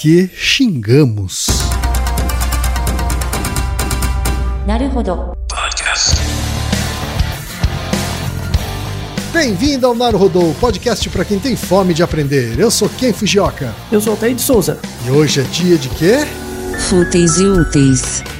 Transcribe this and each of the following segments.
que xingamos. Naruhodo. Bem-vindo ao Naruhodô, podcast para quem tem fome de aprender. Eu sou Ken Fujioka. Eu sou Altair de Souza. E hoje é dia de quê? Fúteis e úteis.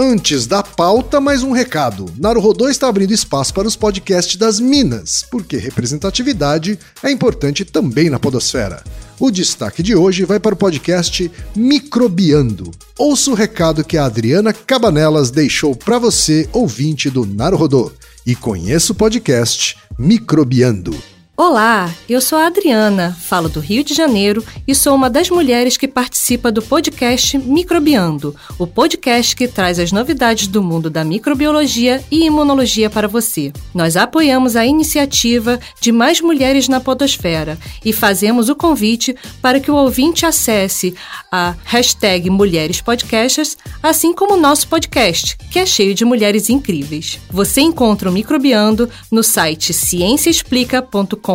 Antes da pauta, mais um recado. Naruhodô está abrindo espaço para os podcasts das Minas, porque representatividade é importante também na podosfera. O destaque de hoje vai para o podcast Microbiando. Ouça o recado que a Adriana Cabanelas deixou para você, ouvinte do Naruhodô, e conheça o podcast Microbiando. Olá, eu sou a Adriana, falo do Rio de Janeiro e sou uma das mulheres que participa do podcast Microbiando, o podcast que traz as novidades do mundo da microbiologia e imunologia para você. Nós apoiamos a iniciativa de mais mulheres na podosfera e fazemos o convite para que o ouvinte acesse a hashtag Mulheres Podcasters, assim como o nosso podcast, que é cheio de mulheres incríveis. Você encontra o Microbiando no site cienciaexplica.com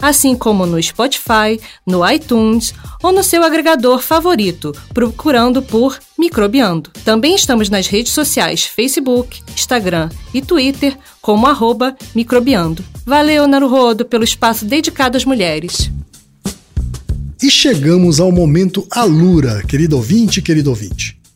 assim como no Spotify, no iTunes ou no seu agregador favorito, procurando por Microbiando. Também estamos nas redes sociais Facebook, Instagram e Twitter como arroba Microbiando. Valeu, Naruhodo, pelo espaço dedicado às mulheres. E chegamos ao momento Alura, querido ouvinte, querido ouvinte.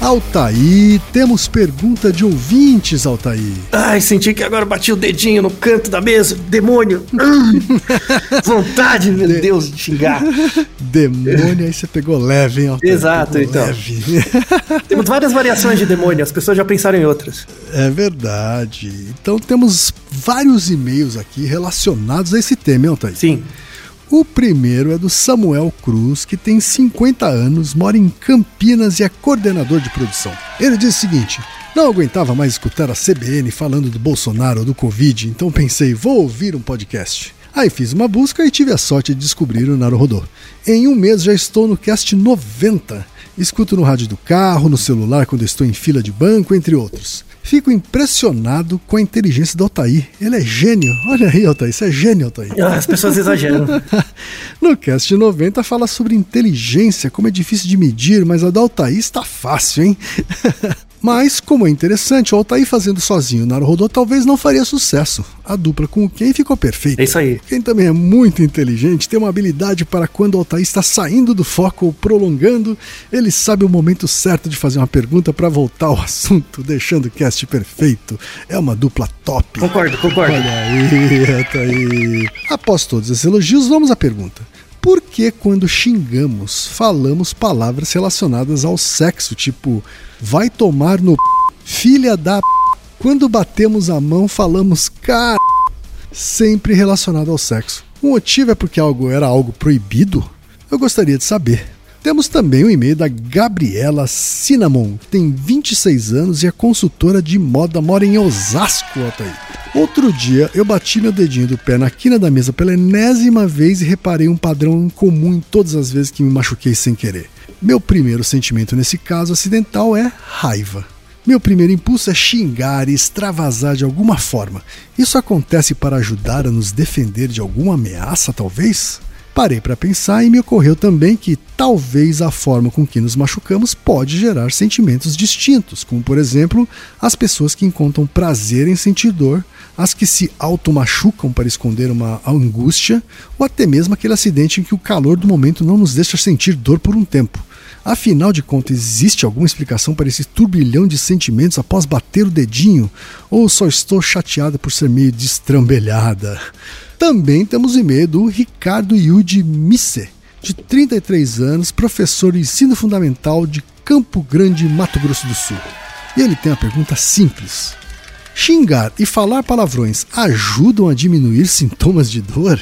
Altaí, temos pergunta de ouvintes, Altaí. Ai, senti que agora bati o dedinho no canto da mesa. Demônio. Vontade, meu de... Deus, de xingar. Demônio, aí você pegou leve, hein, Altaí? Exato, pegou então. Leve. Temos várias variações de demônio, as pessoas já pensaram em outras. É verdade. Então temos vários e-mails aqui relacionados a esse tema, hein, Altaí? Sim. O primeiro é do Samuel Cruz, que tem 50 anos, mora em Campinas e é coordenador de produção. Ele diz o seguinte: Não aguentava mais escutar a CBN falando do Bolsonaro ou do Covid, então pensei, vou ouvir um podcast. Aí fiz uma busca e tive a sorte de descobrir o Naruhodô. Em um mês já estou no cast 90. Escuto no rádio do carro, no celular quando estou em fila de banco, entre outros. Fico impressionado com a inteligência do Altair. Ele é gênio. Olha aí, Altair, você é gênio, Altair. Ah, As pessoas exageram. No cast 90 fala sobre inteligência, como é difícil de medir, mas a do Altair está fácil, hein? Mas, como é interessante, o Altair fazendo sozinho o Naruhodô talvez não faria sucesso. A dupla com o Ken ficou perfeita. É isso aí. Quem também é muito inteligente, tem uma habilidade para quando o Altair está saindo do foco ou prolongando, ele sabe o momento certo de fazer uma pergunta para voltar ao assunto, deixando o cast perfeito. É uma dupla top. Concordo, concordo. Olha aí, Altair. Após todos esses elogios, vamos à pergunta. Por que quando xingamos, falamos palavras relacionadas ao sexo, tipo vai tomar no p... filha da p... Quando batemos a mão, falamos cara, sempre relacionado ao sexo. O motivo é porque algo era algo proibido? Eu gostaria de saber. Temos também o e-mail da Gabriela Cinnamon, tem 26 anos e é consultora de moda, mora em Osasco. Outro dia eu bati meu dedinho do pé na quina da mesa pela enésima vez e reparei um padrão comum em todas as vezes que me machuquei sem querer. Meu primeiro sentimento nesse caso acidental é raiva. Meu primeiro impulso é xingar e extravasar de alguma forma. Isso acontece para ajudar a nos defender de alguma ameaça, talvez? Parei para pensar e me ocorreu também que talvez a forma com que nos machucamos pode gerar sentimentos distintos, como por exemplo, as pessoas que encontram prazer em sentir dor, as que se automachucam para esconder uma angústia, ou até mesmo aquele acidente em que o calor do momento não nos deixa sentir dor por um tempo. Afinal de contas, existe alguma explicação para esse turbilhão de sentimentos após bater o dedinho? Ou só estou chateada por ser meio destrambelhada? Também temos o e-mail do Ricardo Yudi Misse, de 33 anos, professor de ensino fundamental de Campo Grande, Mato Grosso do Sul. E ele tem uma pergunta simples: Xingar e falar palavrões ajudam a diminuir sintomas de dor?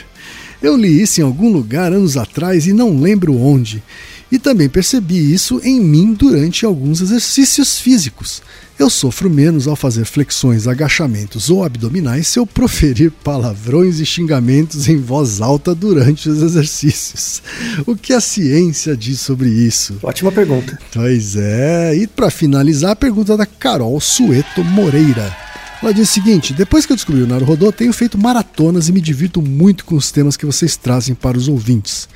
Eu li isso em algum lugar anos atrás e não lembro onde. E também percebi isso em mim durante alguns exercícios físicos. Eu sofro menos ao fazer flexões, agachamentos ou abdominais se eu proferir palavrões e xingamentos em voz alta durante os exercícios. O que a ciência diz sobre isso? Ótima pergunta. Pois é, e para finalizar, a pergunta da Carol Sueto Moreira. Ela diz o seguinte: depois que eu descobri o Naruhodô, tenho feito maratonas e me divirto muito com os temas que vocês trazem para os ouvintes.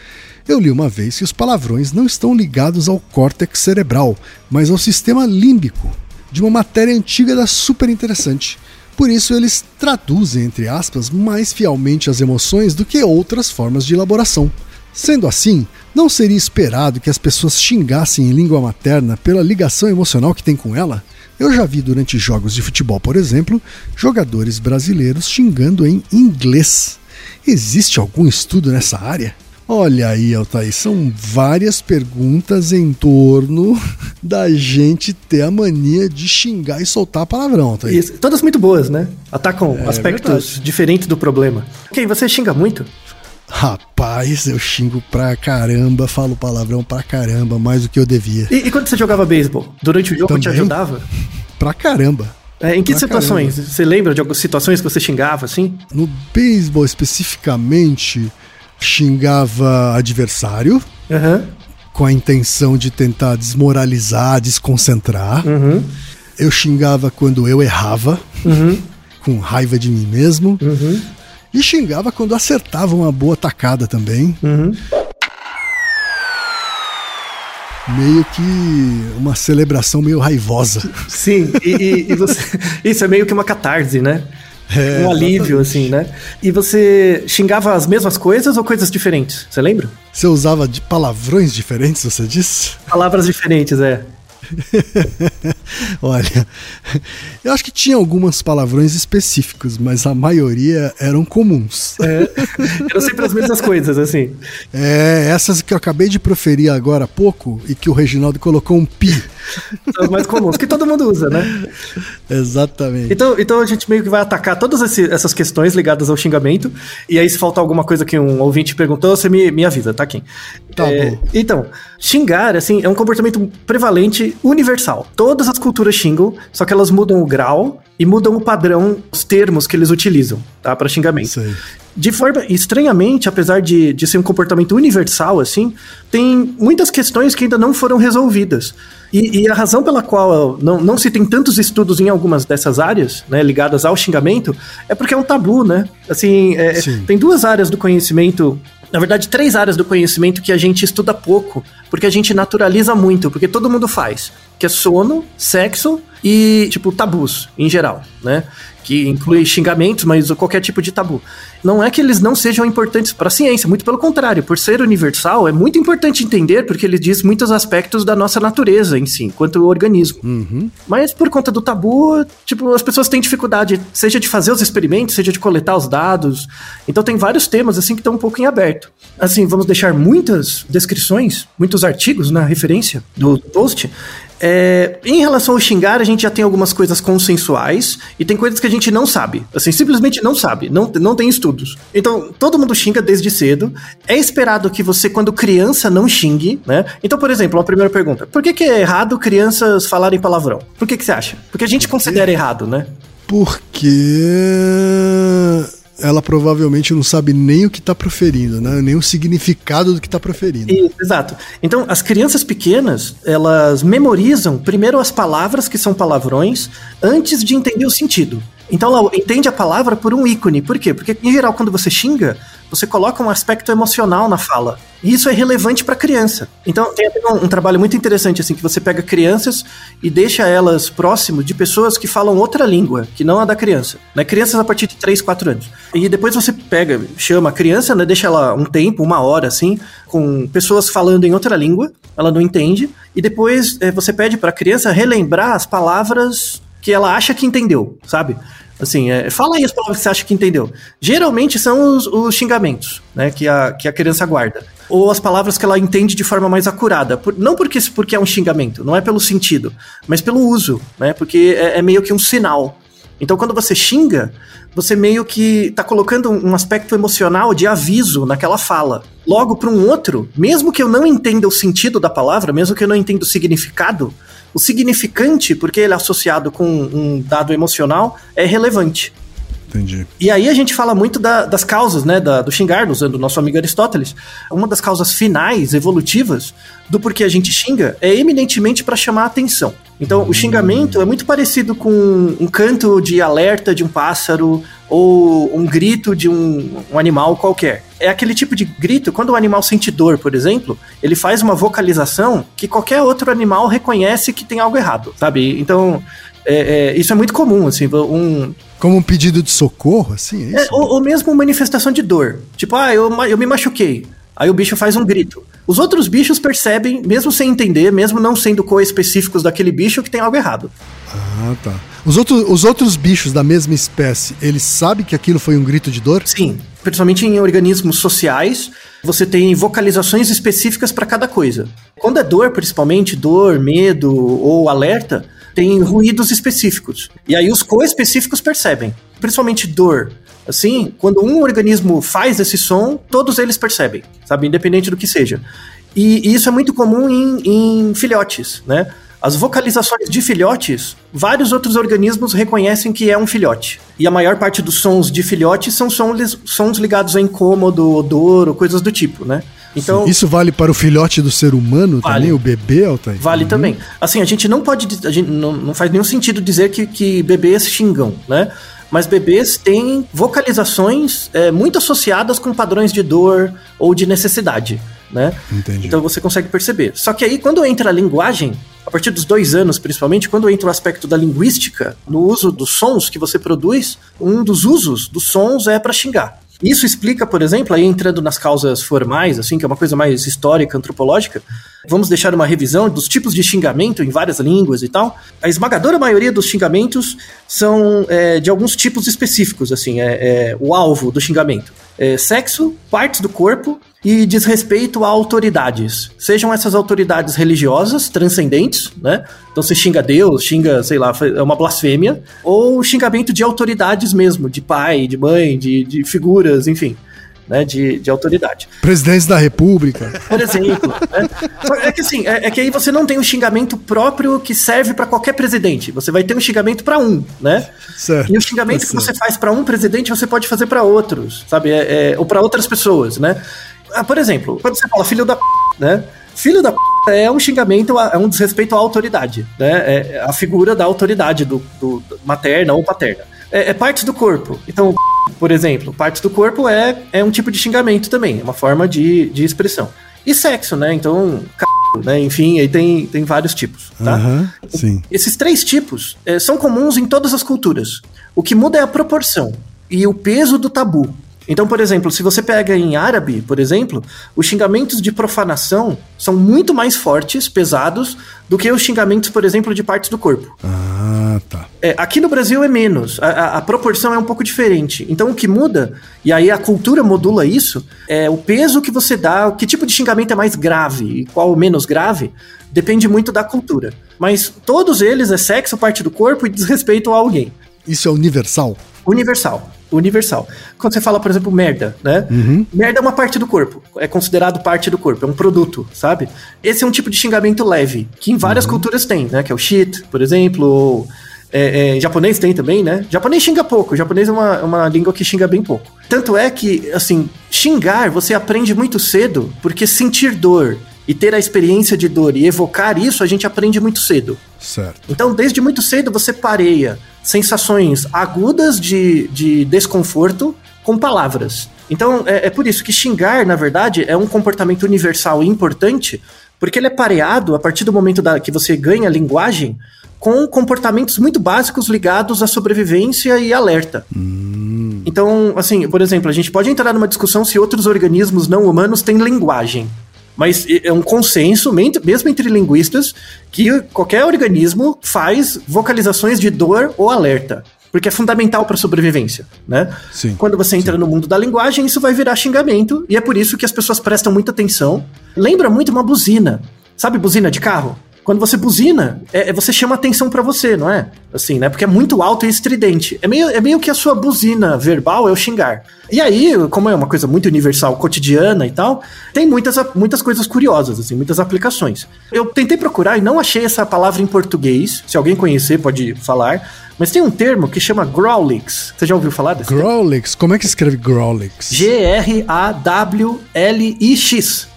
Eu li uma vez que os palavrões não estão ligados ao córtex cerebral, mas ao sistema límbico, de uma matéria antiga da super interessante. Por isso eles traduzem, entre aspas, mais fielmente as emoções do que outras formas de elaboração. Sendo assim, não seria esperado que as pessoas xingassem em língua materna pela ligação emocional que tem com ela? Eu já vi durante jogos de futebol, por exemplo, jogadores brasileiros xingando em inglês. Existe algum estudo nessa área? Olha aí, Altair, são várias perguntas em torno da gente ter a mania de xingar e soltar palavrão, Altair. Isso, todas muito boas, né? Atacam É aspectos verdade. diferentes do problema. Ok, você xinga muito? Rapaz, eu xingo pra caramba, falo palavrão pra caramba, mais do que eu devia. E, e quando você jogava beisebol? Durante o jogo te Também. ajudava? Pra caramba. É, em que Pra situações? Você lembra de algumas situações que você xingava, assim? No beisebol especificamente, xingava adversário Aham. com a intenção de tentar desmoralizar, desconcentrar. Uhum. Eu xingava quando eu errava, Uhum. com raiva de mim mesmo. Uhum. E xingava quando acertava uma boa tacada também. Uhum. Meio que uma celebração meio raivosa. Sim, e, e- e você. Isso é meio que uma catarse, né? É, um alívio, assim, né? E você xingava as mesmas coisas ou coisas diferentes? Você lembra? Você usava de palavrões diferentes, você disse? Palavras diferentes, é. Olha, eu acho que tinha algumas palavrões específicos, mas a maioria eram comuns. é. Eram sempre as mesmas coisas, assim. É, essas que eu acabei de proferir agora há pouco e que o Reginaldo colocou um pi. São as mais comuns, que todo mundo usa, né? Exatamente. Então, então a gente meio que vai atacar todas esse- essas questões ligadas ao xingamento. E aí, se faltar alguma coisa que um ouvinte perguntou, você me, me avisa, tá, Kim? Tá É, bom. Então, xingar, assim, é um comportamento prevalente universal. Todas as culturas xingam, só que elas mudam o grau e mudam o padrão, os termos que eles utilizam, tá? Para xingamento. Isso aí. De forma, estranhamente, apesar de, de ser um comportamento universal, assim, tem muitas questões que ainda não foram resolvidas. E, e a razão pela qual não, não se tem tantos estudos em algumas dessas áreas, né, ligadas ao xingamento, é porque é um tabu, né? Assim, é, Sim. tem duas áreas do conhecimento na verdade, três áreas do conhecimento que a gente estuda pouco, porque a gente naturaliza muito, porque todo mundo faz, que é sono, sexo e, tipo, tabus, em geral, né? Que inclui xingamentos, mas qualquer tipo de tabu. Não é que eles não sejam importantes para a ciência, muito pelo contrário, por ser universal, é muito importante entender, porque ele diz muitos aspectos da nossa natureza em si, enquanto organismo. Mas por conta do tabu, tipo, as pessoas têm dificuldade, seja de fazer os experimentos, seja de coletar os dados. Então tem vários temas assim que estão um pouco em aberto. Assim, vamos deixar muitas descrições, muitos artigos na referência do post. É, em relação ao xingar, a gente já tem algumas coisas consensuais e tem coisas que a gente não sabe. Assim, simplesmente não sabe, não, não tem estudos. Então, todo mundo xinga desde cedo. É esperado que você, quando criança, não xingue, né? Então, por exemplo, uma primeira pergunta: por que, que é errado crianças falarem palavrão? Por que, que você acha? Porque a gente considera errado, né? Porque ela provavelmente não sabe nem o que tá proferindo, né? Nem o significado do que tá proferindo. Isso, exato. Então, as crianças pequenas, elas memorizam primeiro as palavras que são palavrões antes de entender o sentido. Então, ela entende a palavra por um ícone. Por quê? Porque, em geral, quando você xinga, você coloca um aspecto emocional na fala. E isso é relevante para criança. Então, tem um, um trabalho muito interessante, assim, que você pega crianças e deixa elas próximo de pessoas que falam outra língua, que não a da criança. Né? Crianças a partir de 3, 4 anos. E depois você pega, chama a criança, né? deixa ela um tempo, uma hora, assim, com pessoas falando em outra língua, ela não entende, e depois eh, você pede para a criança relembrar as palavras que ela acha que entendeu, sabe? Assim, é, fala aí as palavras que você acha que entendeu. Geralmente são os, os xingamentos, né, que a, que a criança guarda. Ou as palavras que ela entende de forma mais acurada. Por- não porque, porque é um xingamento, não é pelo sentido, mas pelo uso, né? Porque é, é meio que um sinal. Então, quando você xinga, você meio que tá colocando um aspecto emocional de aviso naquela fala. Logo, para um outro, mesmo que eu não entenda o sentido da palavra, mesmo que eu não entenda o significado, o significante, porque ele é associado com um dado emocional, é relevante. Entendi. E aí a gente fala muito da- das causas, né, da- do xingar, usando o nosso amigo Aristóteles. Uma das causas finais, evolutivas, do porquê a gente xinga é eminentemente para chamar a atenção. Então, o xingamento é muito parecido com um canto de alerta de um pássaro ou um grito de um, um animal qualquer. É aquele tipo de grito, quando o animal sente dor, por exemplo, ele faz uma vocalização que qualquer outro animal reconhece que tem algo errado, sabe? Então, é- é, isso é muito comum, assim, um, Como um pedido de socorro, assim, é é, isso? ou, ou mesmo manifestação de dor. Tipo, ah, eu, eu me machuquei. Aí o bicho faz um grito. Os outros bichos percebem, mesmo sem entender, mesmo não sendo co-específicos daquele bicho, que tem algo errado. Ah, tá. Os, outros os outros bichos da mesma espécie, eles sabem que aquilo foi um grito de dor? Sim, principalmente em organismos sociais, você tem vocalizações específicas para cada coisa. Quando é dor, principalmente dor, medo ou alerta, tem ruídos específicos. E aí os co-específicos percebem. Principalmente dor. Assim, quando um organismo faz esse som, todos eles percebem, sabe? Independente do que seja. E, e isso é muito comum em, em filhotes, né? As vocalizações de filhotes, vários outros organismos reconhecem que é um filhote. E a maior parte dos sons de filhotes são sons, ligados a incômodo, odor ou coisas do tipo, né? Então, Isso vale para o filhote do ser humano Vale. também, o bebê, Altair? Vale também. Assim, a gente não pode. A gente não, não faz nenhum sentido dizer que, que bebês xingam, né? Mas bebês têm vocalizações é, muito associadas com padrões de dor ou de necessidade, né? Entendi. Então você consegue perceber. Só que aí, quando entra a linguagem, a partir dos dois anos, principalmente, quando entra o aspecto da linguística, no uso dos sons que você produz, um dos usos dos sons é para xingar. Isso explica, por exemplo, aí entrando nas causas formais, assim, que é uma coisa mais histórica, antropológica, vamos deixar uma revisão dos tipos de xingamento em várias línguas e tal. A esmagadora maioria dos xingamentos são é, de alguns tipos específicos, assim, é, é o alvo do xingamento. É sexo, partes do corpo e desrespeito a autoridades. Sejam essas autoridades religiosas, transcendentes, né? Então você xinga Deus, xinga, sei lá, é uma blasfêmia, ou xingamento de autoridades mesmo, de pai, de mãe, de, de figuras, enfim. né, de, de autoridade. Presidente da República. Por exemplo. né? É que assim, é, é que aí você não tem um xingamento próprio que serve para qualquer presidente. Você vai ter um xingamento para um, né? Certo. E o xingamento Tá que você certo. faz para um presidente, você pode fazer para outros, sabe? É, é, ou para outras pessoas, né? Ah, por exemplo, quando você fala filho da p, né? Filho da p é um xingamento, é um desrespeito à autoridade, né? É a figura da autoridade do, do- materna ou paterna. É, é parte do corpo. Então, por exemplo, parte do corpo é, é um tipo de xingamento também, é uma forma de, de expressão. E sexo, né? Então, c... né? Enfim, aí tem, tem vários tipos, tá? Aham, sim. Esses três tipos eh, são comuns em todas as culturas. O que muda é a proporção e o peso do tabu. Então, por exemplo, se você pega em árabe, por exemplo, os xingamentos de profanação são muito mais fortes, pesados, do que os xingamentos, por exemplo, de partes do corpo. Ah, tá. É, aqui no Brasil é menos, a, a- a proporção é um pouco diferente. Então o que muda, e aí a cultura modula isso, é o peso que você dá, que tipo de xingamento é mais grave e qual menos grave, depende muito da cultura. Mas todos eles é sexo, parte do corpo e desrespeito a alguém. Isso é universal? Universal. Universal. Quando você fala, por exemplo, merda, né? Merda é uma parte do corpo. É considerado parte do corpo, é um produto, sabe? Esse é um tipo de xingamento leve, que em várias culturas tem, né? Que é o shit, por exemplo, ou. É, é, em japonês tem também, né? Japonês xinga pouco. Japonês é uma, é uma língua que xinga bem pouco. Tanto é que, assim, xingar você aprende muito cedo, porque sentir dor e ter a experiência de dor e evocar isso a gente aprende muito cedo. Certo. Então, desde muito cedo, você pareia sensações agudas de, de desconforto com palavras. Então, é, é por isso que xingar, na verdade, é um comportamento universal e importante, porque ele é pareado a partir do momento da, que você ganha linguagem com comportamentos muito básicos ligados à sobrevivência e alerta. Então, assim, por exemplo, a gente pode entrar numa discussão se outros organismos não humanos têm linguagem. Mas é um consenso, mesmo entre linguistas, que qualquer organismo faz vocalizações de dor ou alerta. Porque é fundamental para a sobrevivência, né? Sim, Quando você entra no mundo da linguagem, isso vai virar xingamento, e é por isso que as pessoas prestam muita atenção. Lembra muito uma buzina. Sabe buzina de carro? Quando você buzina, é, é- você chama atenção pra você, não é? Assim, né? Porque é muito alto e estridente. É meio, é meio que a sua buzina verbal é o xingar. E aí, como é uma coisa muito universal, cotidiana e tal, tem muitas, muitas coisas curiosas, assim, muitas aplicações. Eu tentei procurar e não achei essa palavra em português. Se alguém conhecer, pode falar. Mas tem um termo que chama growlix. Você já ouviu falar desse? Growlix, como é que escreve Growlix? G-R-A-W-L-I-X.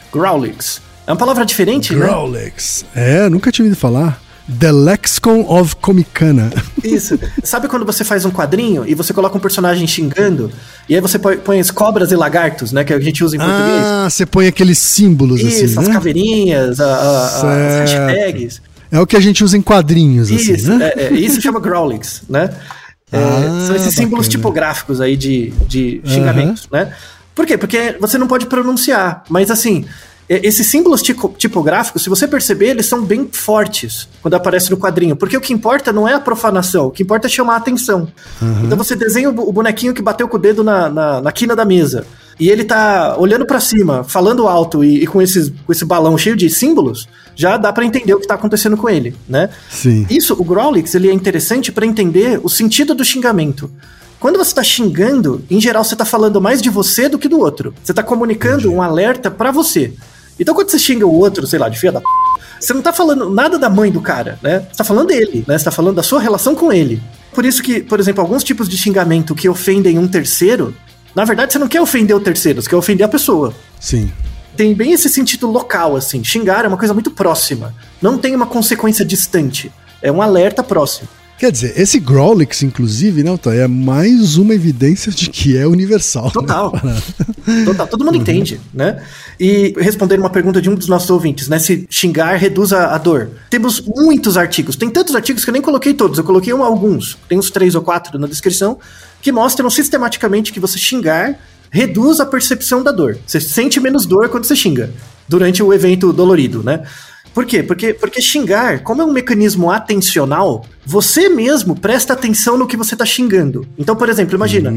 Growlix. É uma palavra diferente, né? Growlix. É, nunca tinha ouvido falar. The Lexicon of Comicana. Isso. Sabe quando você faz um quadrinho e você coloca um personagem xingando, e aí você põe, as cobras e lagartos, né? Que a gente usa em português. Ah, você põe aqueles símbolos Isso, assim, as né? caveirinhas, a- a- as hashtags. É o que a gente usa em quadrinhos, assim, Isso, né? é, é, isso chama Growlix, né? É, Ah, são esses símbolos bacana. tipográficos aí de, de xingamentos, né? Por quê? Porque você não pode pronunciar, mas assim, esses símbolos tico- tipográficos, se você perceber, eles são bem fortes quando aparece no quadrinho, porque o que importa não é a profanação, o que importa é chamar a atenção. Então você desenha o bonequinho que bateu com o dedo na, na, na quina da mesa, e ele tá olhando pra cima, falando alto e, e com, esses, com esse balão cheio de símbolos, já dá pra entender o que tá acontecendo com ele, né? Sim. Isso, o Growlix, ele é interessante para entender o sentido do xingamento. Quando você tá xingando, em geral você tá falando mais de você do que do outro. Você tá comunicando um alerta para você. Então quando você xinga o outro, sei lá, de filha da p... você não tá falando nada da mãe do cara, né? Você tá falando dele, né? Você tá falando da sua relação com ele. Por isso que, por exemplo, alguns tipos de xingamento que ofendem um terceiro, na verdade você não quer ofender o terceiro, você quer ofender a pessoa Sim. tem bem esse sentido local, assim. Xingar é uma coisa muito próxima. Não tem uma consequência distante. É um alerta próximo. Quer dizer, esse Growlix, inclusive, né, Otávio, é mais uma evidência de que é universal. né? Total. Total. Todo mundo entende, né? E respondendo uma pergunta de um dos nossos ouvintes, né? Se xingar reduz a, a dor. Temos muitos artigos. Tem tantos artigos que eu nem coloquei todos. Eu coloquei um, alguns. Tem uns três ou quatro na descrição que mostram sistematicamente que você xingar reduz a percepção da dor. Você sente menos dor quando você xinga durante o evento dolorido, né? Por quê? Porque, porque xingar, como é um mecanismo atencional, você mesmo presta atenção no que você está xingando. Então, por exemplo, imagina,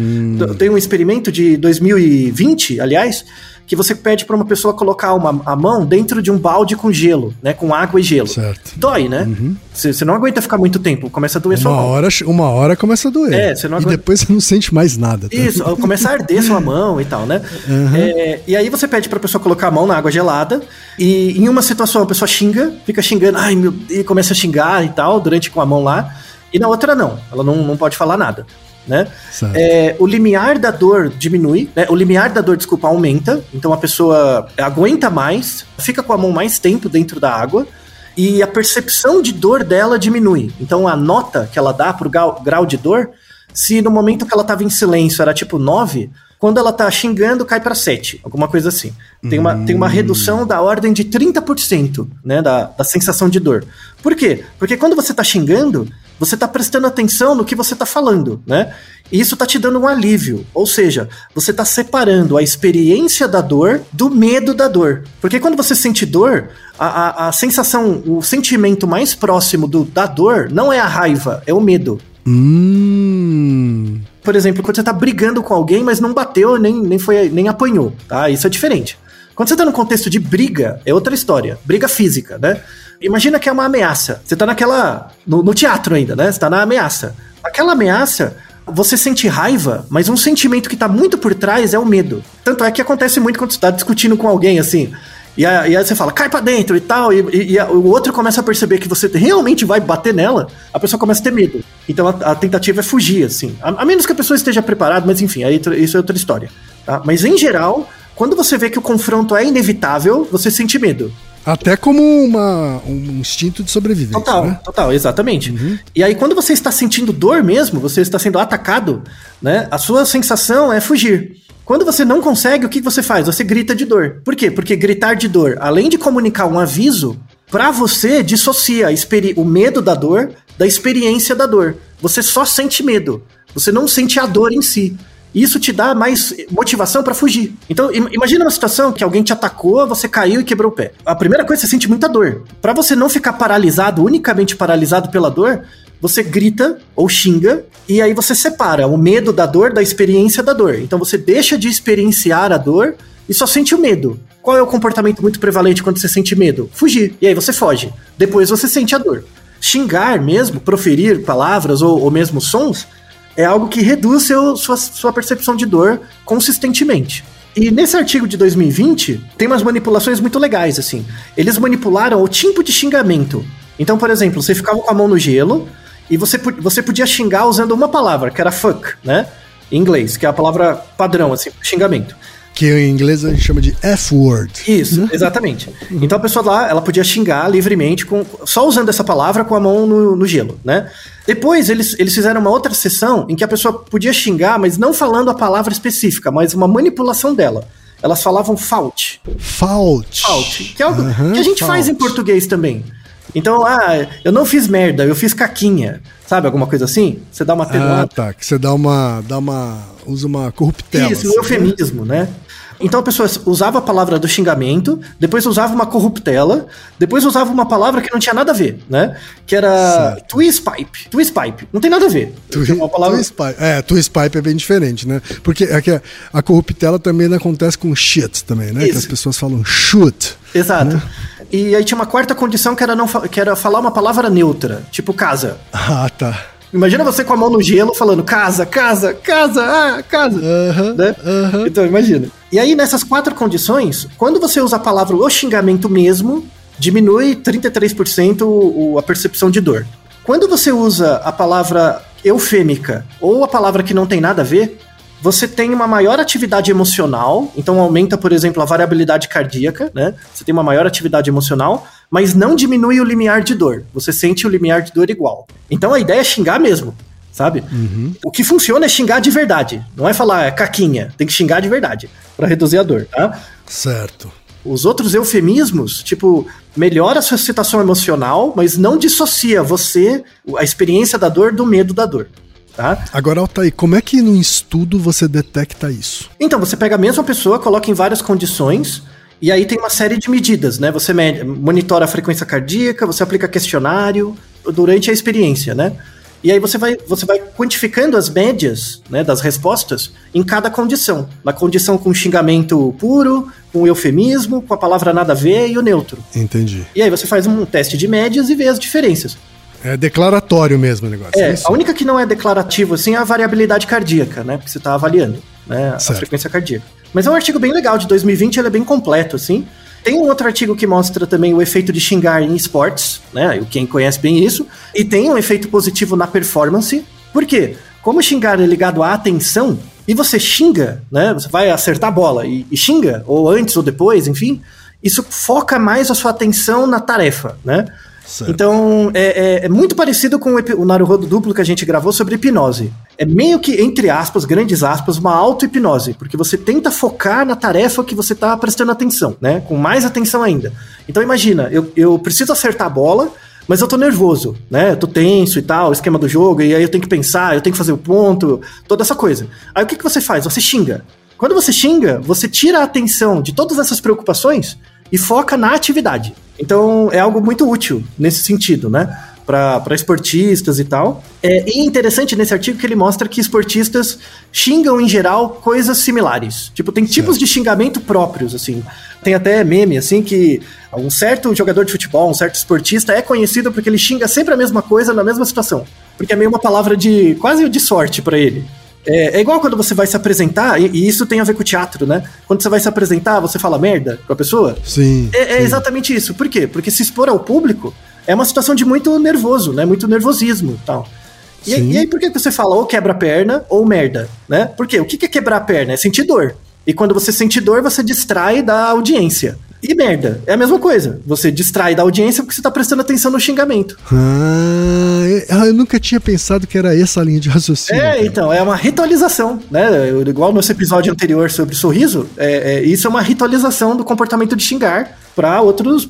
tem um experimento de 2020, aliás, que você pede para uma pessoa colocar uma, a mão dentro de um balde com gelo, né? Com água e gelo. Certo. Dói, né? Você você não aguenta ficar muito tempo, começa a doer sua Uma mão. hora, uma hora começa a doer. É, você não e aguenta- depois você não sente mais nada. tá? Isso, começa a arder sua mão e tal, né? É, e aí você pede pra pessoa colocar a mão na água gelada, e em uma situação a pessoa xinga, fica xingando, ai meu e começa a xingar e tal, durante com a mão lá, e na outra não, ela não, não pode falar nada. Né? É, o limiar da dor diminui, né? O limiar da dor, desculpa, aumenta. Então a pessoa aguenta mais, fica com a mão mais tempo dentro da água e a percepção de dor dela diminui. Então a nota que ela dá pro grau, grau de dor, se no momento que ela tava em silêncio era tipo 9, quando ela tá xingando cai para 7, alguma coisa assim. Tem uma, tem uma redução da ordem de 30%, né, da, da sensação de dor. Por quê? Porque quando você tá xingando, você tá prestando atenção no que você tá falando, né? E isso tá te dando um alívio. Ou seja, você tá separando a experiência da dor do medo da dor. Porque quando você sente dor, a, a, a sensação, o sentimento mais próximo do, da dor não é a raiva, é o medo. Hum. Por exemplo, quando você tá brigando com alguém, mas não bateu, nem, nem, foi, nem apanhou, tá? Isso é diferente. Quando você tá num contexto de briga, é outra história. Briga física, né? Imagina que é uma ameaça. Você tá naquela. No, no teatro ainda, né? Você tá na ameaça. Aquela ameaça, você sente raiva, mas um sentimento que tá muito por trás é o medo. Tanto é que acontece muito quando você tá discutindo com alguém assim. E, aí você fala, cai pra dentro e tal, e, e- e o outro começa a perceber que você realmente vai bater nela, a pessoa começa a ter medo. Então a, a tentativa é fugir, assim. A, a menos que a pessoa esteja preparada, mas enfim, aí isso é outra história. tá? Mas em geral, quando você vê que o confronto é inevitável, você sente medo. Até como uma, um instinto de sobrevivência, Total, né? total, exatamente. E aí, quando você está sentindo dor mesmo, você está sendo atacado, né? A sua sensação é fugir. Quando você não consegue, o que você faz? Você grita de dor. Por quê? Porque gritar de dor, além de comunicar um aviso, pra você dissocia o medo da dor da experiência da dor. Você só sente medo. Você não sente a dor em si. Isso te dá mais motivação pra fugir. Então, im- imagina uma situação que alguém te atacou, você caiu e quebrou o pé. A primeira coisa, você sente muita dor. Pra você não ficar paralisado, unicamente paralisado pela dor, você grita ou xinga e aí você separa o medo da dor da experiência da dor. Então você deixa de experienciar a dor e só sente o medo. Qual é o comportamento muito prevalente quando você sente medo? Fugir. E aí você foge. Depois você sente a dor. Xingar mesmo, proferir palavras ou, ou mesmo sons, é algo que reduz seu, sua, sua percepção de dor consistentemente. E nesse artigo de 2020, tem umas manipulações muito legais, assim. Eles manipularam o tipo de xingamento. Então, por exemplo, você ficava com a mão no gelo e você, você podia xingar usando uma palavra, que era fuck, né? Em inglês, que é a palavra padrão, assim, xingamento. Que em inglês a gente chama de F-word. Isso, exatamente. Então a pessoa lá, ela podia xingar livremente, com, só usando essa palavra com a mão no, no gelo, né? Depois eles, eles fizeram uma outra sessão em que a pessoa podia xingar, mas não falando a palavra específica, mas uma manipulação dela. Elas falavam fault. Fault. Fault. Que é algo Aham, que a gente faz em fault. português também. Então, ah, eu não fiz merda, eu fiz caquinha. Sabe, alguma coisa assim? Você dá uma Ah, atenuada. tá. Que você dá uma. dá uma. usa uma corruptela. Isso, assim, um eufemismo, né? Então a pessoa usava a palavra do xingamento, depois usava uma corruptela, depois usava uma palavra que não tinha nada a ver, né? Que era Certo. twist pipe. Twist pipe. Não tem nada a ver. Twi- Que é uma palavra... twist pipe. É, twist pipe é bem diferente, né? Porque aqui a, a corruptela também acontece com shit também, né? Que Isso. as pessoas falam shoot. Exato. Né? E aí tinha uma quarta condição que era, não que era falar uma palavra neutra, tipo casa. Ah, tá. Imagina você com a mão no gelo falando casa, casa, casa, ah, casa. Aham, né? aham. Então, imagina. E aí, nessas quatro condições, quando você usa a palavra o xingamento mesmo, diminui 33% o- a percepção de dor. Quando você usa a palavra eufêmica ou a palavra que não tem nada a ver, você tem uma maior atividade emocional, então aumenta, por exemplo, a variabilidade cardíaca, né? Você tem uma maior atividade emocional, mas não diminui o limiar de dor. Você sente o limiar de dor igual. Então a ideia é xingar mesmo, sabe? O que funciona é xingar de verdade. Não é falar é caquinha, tem que xingar de verdade para reduzir a dor, tá? Certo. Os outros eufemismos, tipo, melhora a sua situação emocional, mas não dissocia você, a experiência da dor, do medo da dor. Tá? Agora, Altair, como é que no estudo você detecta isso? Então, você pega a mesma pessoa, coloca em várias condições, e aí tem uma série de medidas, né? Você monitora a frequência cardíaca, você aplica questionário durante a experiência, né? E aí você vai, você vai quantificando as médias né, das respostas em cada condição. Na condição com xingamento puro, com eufemismo, com a palavra nada a ver e o neutro. Entendi. E aí você faz um teste de médias e vê as diferenças. É declaratório mesmo o negócio. É, isso? a única que não é declarativo assim é a variabilidade cardíaca, né? Porque você está avaliando né, a frequência cardíaca. Mas é um artigo bem legal, de 2020, ele é bem completo, assim. Tem um outro artigo que mostra também o efeito de xingar em esportes, né? Quem conhece bem isso. E tem um efeito positivo na performance. Por quê? Como xingar é ligado à atenção, e você xinga, né? Você vai acertar a bola e, e xinga, ou antes ou depois, enfim, isso foca mais a sua atenção na tarefa, né? Certo. Então, é, é- é muito parecido com o, o Naruhodo duplo que a gente gravou sobre hipnose. É meio que, entre aspas, grandes aspas, uma auto-hipnose, porque você tenta focar na tarefa que você está prestando atenção, né? Com mais atenção ainda. Então, imagina, eu, eu preciso acertar a bola, mas eu tô nervoso, né? Eu tô tenso e tal, esquema do jogo, e aí eu tenho que pensar, eu tenho que fazer o ponto, toda essa coisa. Aí o que, que você faz? Você xinga. Quando você xinga, você tira a atenção de todas essas preocupações e foca na atividade. Então é algo muito útil nesse sentido, né? Para esportistas e tal. É e interessante nesse artigo que ele mostra que esportistas xingam em geral coisas similares. Tipo, tem tipos de xingamento próprios, assim. Tem até meme, assim, que um certo jogador de futebol, um certo esportista é conhecido porque ele xinga sempre a mesma coisa na mesma situação. Porque é meio uma palavra de quase de sorte para ele. É, é igual quando você vai se apresentar, e, e isso tem a ver com o teatro, né? Quando você vai se apresentar, você fala merda com a pessoa. Sim. É, é sim. exatamente isso. Por quê? Porque se expor ao público é uma situação de muito nervoso, né? Muito nervosismo e tal. E, Sim. e aí, por que você fala ou quebra a perna ou merda, né? Por quê? O que que é quebrar a perna? É sentir dor. E quando você sente dor, você distrai da audiência. E merda, é a mesma coisa. Você distrai da audiência porque você tá prestando atenção no xingamento. Ah, eu- eu nunca tinha pensado que era essa a linha de raciocínio. É, cara. então, é uma ritualização, né? Igual no nosso episódio anterior sobre sorriso, é, é, isso é uma ritualização do comportamento de xingar para outros,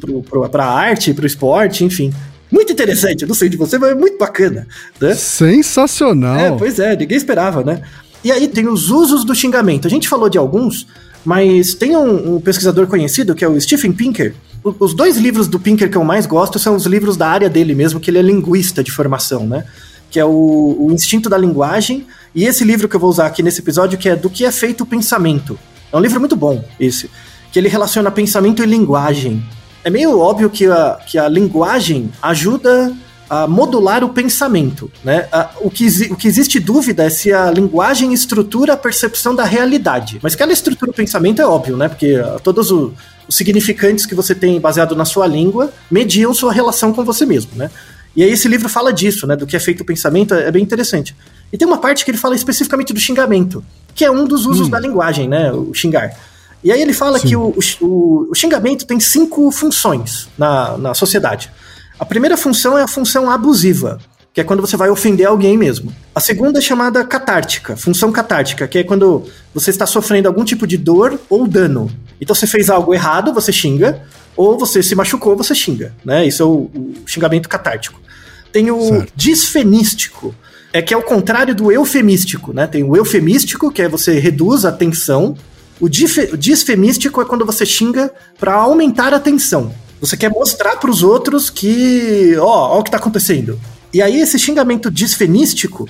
pra arte, pro esporte, enfim. Muito interessante, eu não sei de você, mas é muito bacana, né? Sensacional. É, pois é, ninguém esperava, né? E aí tem os usos do xingamento. A gente falou de alguns, mas tem um, um pesquisador conhecido que é o Stephen Pinker. O- os dois livros do Pinker que eu mais gosto são os livros da área dele mesmo, que ele é linguista de formação, né? Que é o, o Instinto da Linguagem. E esse livro que eu vou usar aqui nesse episódio, que é Do que é feito o pensamento. É um livro muito bom, esse. Que ele relaciona pensamento e linguagem. É meio óbvio que a, que a linguagem ajuda a modular o pensamento, né? A- o, que, o que existe dúvida é se a linguagem estrutura a percepção da realidade. Mas que ela estrutura o pensamento é óbvio, né? Porque ah, todos o- os significantes que você tem baseado na sua língua mediam sua relação com você mesmo, né? E aí esse livro fala disso, né? Do que é feito o pensamento, é bem interessante. E tem uma parte que ele fala especificamente do xingamento, que é um dos usos da linguagem, né? O xingar. E aí ele fala Sim. que o, o- o xingamento tem cinco funções na, na sociedade. A primeira função é a função abusiva, que é quando você vai ofender alguém mesmo. A segunda é chamada catártica, função catártica, que é quando você está sofrendo algum tipo de dor ou dano. Então você fez algo errado, você xinga, ou você se machucou, você xinga, né? Isso é o, o xingamento catártico. Tem o Certo. disfenístico, é que é o contrário do eufemístico, né? Tem o eufemístico, que é você reduz a tensão. O, o disfemístico é quando você xinga para aumentar a tensão. Você quer mostrar para os outros que, ó, ó o que tá acontecendo. E aí esse xingamento disfenístico,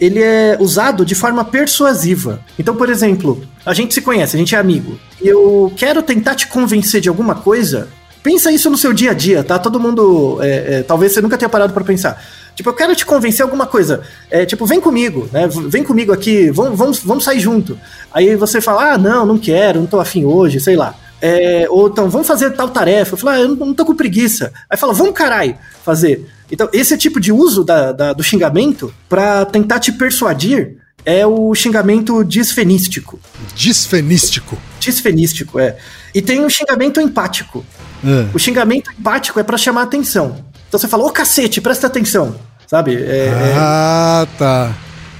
ele é usado de forma persuasiva. Então, por exemplo, a gente se conhece, a gente é amigo. Eu quero tentar te convencer de alguma coisa. Pensa isso no seu dia a dia, tá? Todo mundo. é, é, talvez você nunca tenha parado para pensar. Tipo, eu quero te convencer alguma coisa. É, tipo, vem comigo, né? Vem comigo aqui, vamos, vamos, vamos sair junto. Aí você fala, ah, não, não quero, não tô afim hoje, sei lá. É, ou então, vamos fazer tal tarefa. Eu falo, ah, eu não, não tô com preguiça. Aí fala, vamos carai, fazer. Então, esse tipo de uso da, da- do xingamento pra tentar te persuadir é o xingamento disfenístico. Disfenístico. Disfenístico, é. E tem o xingamento empático. É. O xingamento empático é pra chamar atenção. Então você fala, ô cacete, presta atenção. Sabe? É, é- Ah, tá.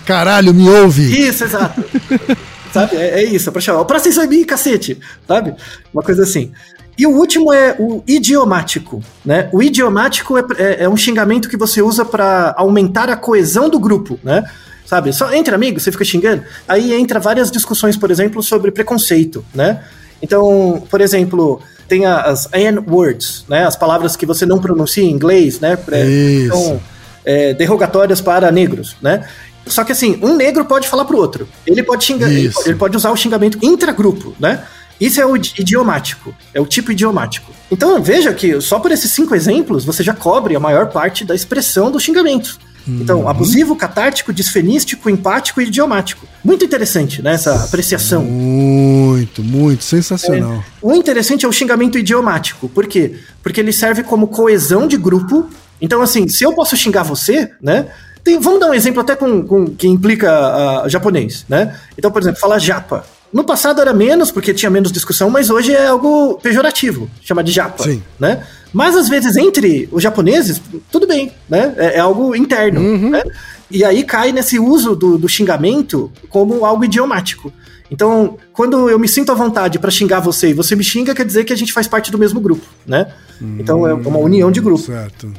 Caralho, me ouve. Isso, exato. Sabe? É, é isso, é pra chamar. Presta atenção em mim, cacete. Sabe? Uma coisa assim. E o último é o idiomático, né? O idiomático é, é- é um xingamento que você usa pra aumentar a coesão do grupo, né? Sabe? Só entre amigos, você fica xingando. Aí entra várias discussões, por exemplo, sobre preconceito, né? Então, por exemplo, tem as N-words, né? As palavras que você não pronuncia em inglês, né? Isso. Então, é, derrogatórias para negros, né? Só que assim, um negro pode falar pro outro. Ele pode xingar, ele ele pode usar o xingamento intragrupo, né? Isso é o idi- idiomático, é o tipo idiomático. Então veja que só por esses cinco exemplos você já cobre a maior parte da expressão do xingamento. Então, abusivo, catártico, disfenístico, empático e idiomático. Muito interessante, né? Essa apreciação. Muito, muito sensacional. O interessante é o xingamento idiomático. Por quê? Porque ele serve como coesão de grupo. Então, assim, se eu posso xingar você, né? Tem, vamos dar um exemplo até com, com que implica ah, japonês, né? Então, por exemplo, falar japa. No passado era menos, porque tinha menos discussão, mas hoje é algo pejorativo, chamar de japa, Sim. né? Mas às vezes entre os japoneses, tudo bem, né? É, é algo interno, né? E aí cai nesse uso do, do xingamento como algo idiomático. Então, quando eu me sinto à vontade pra xingar você e você me xinga, quer dizer que a gente faz parte do mesmo grupo, né? Então é uma união de grupo. Certo.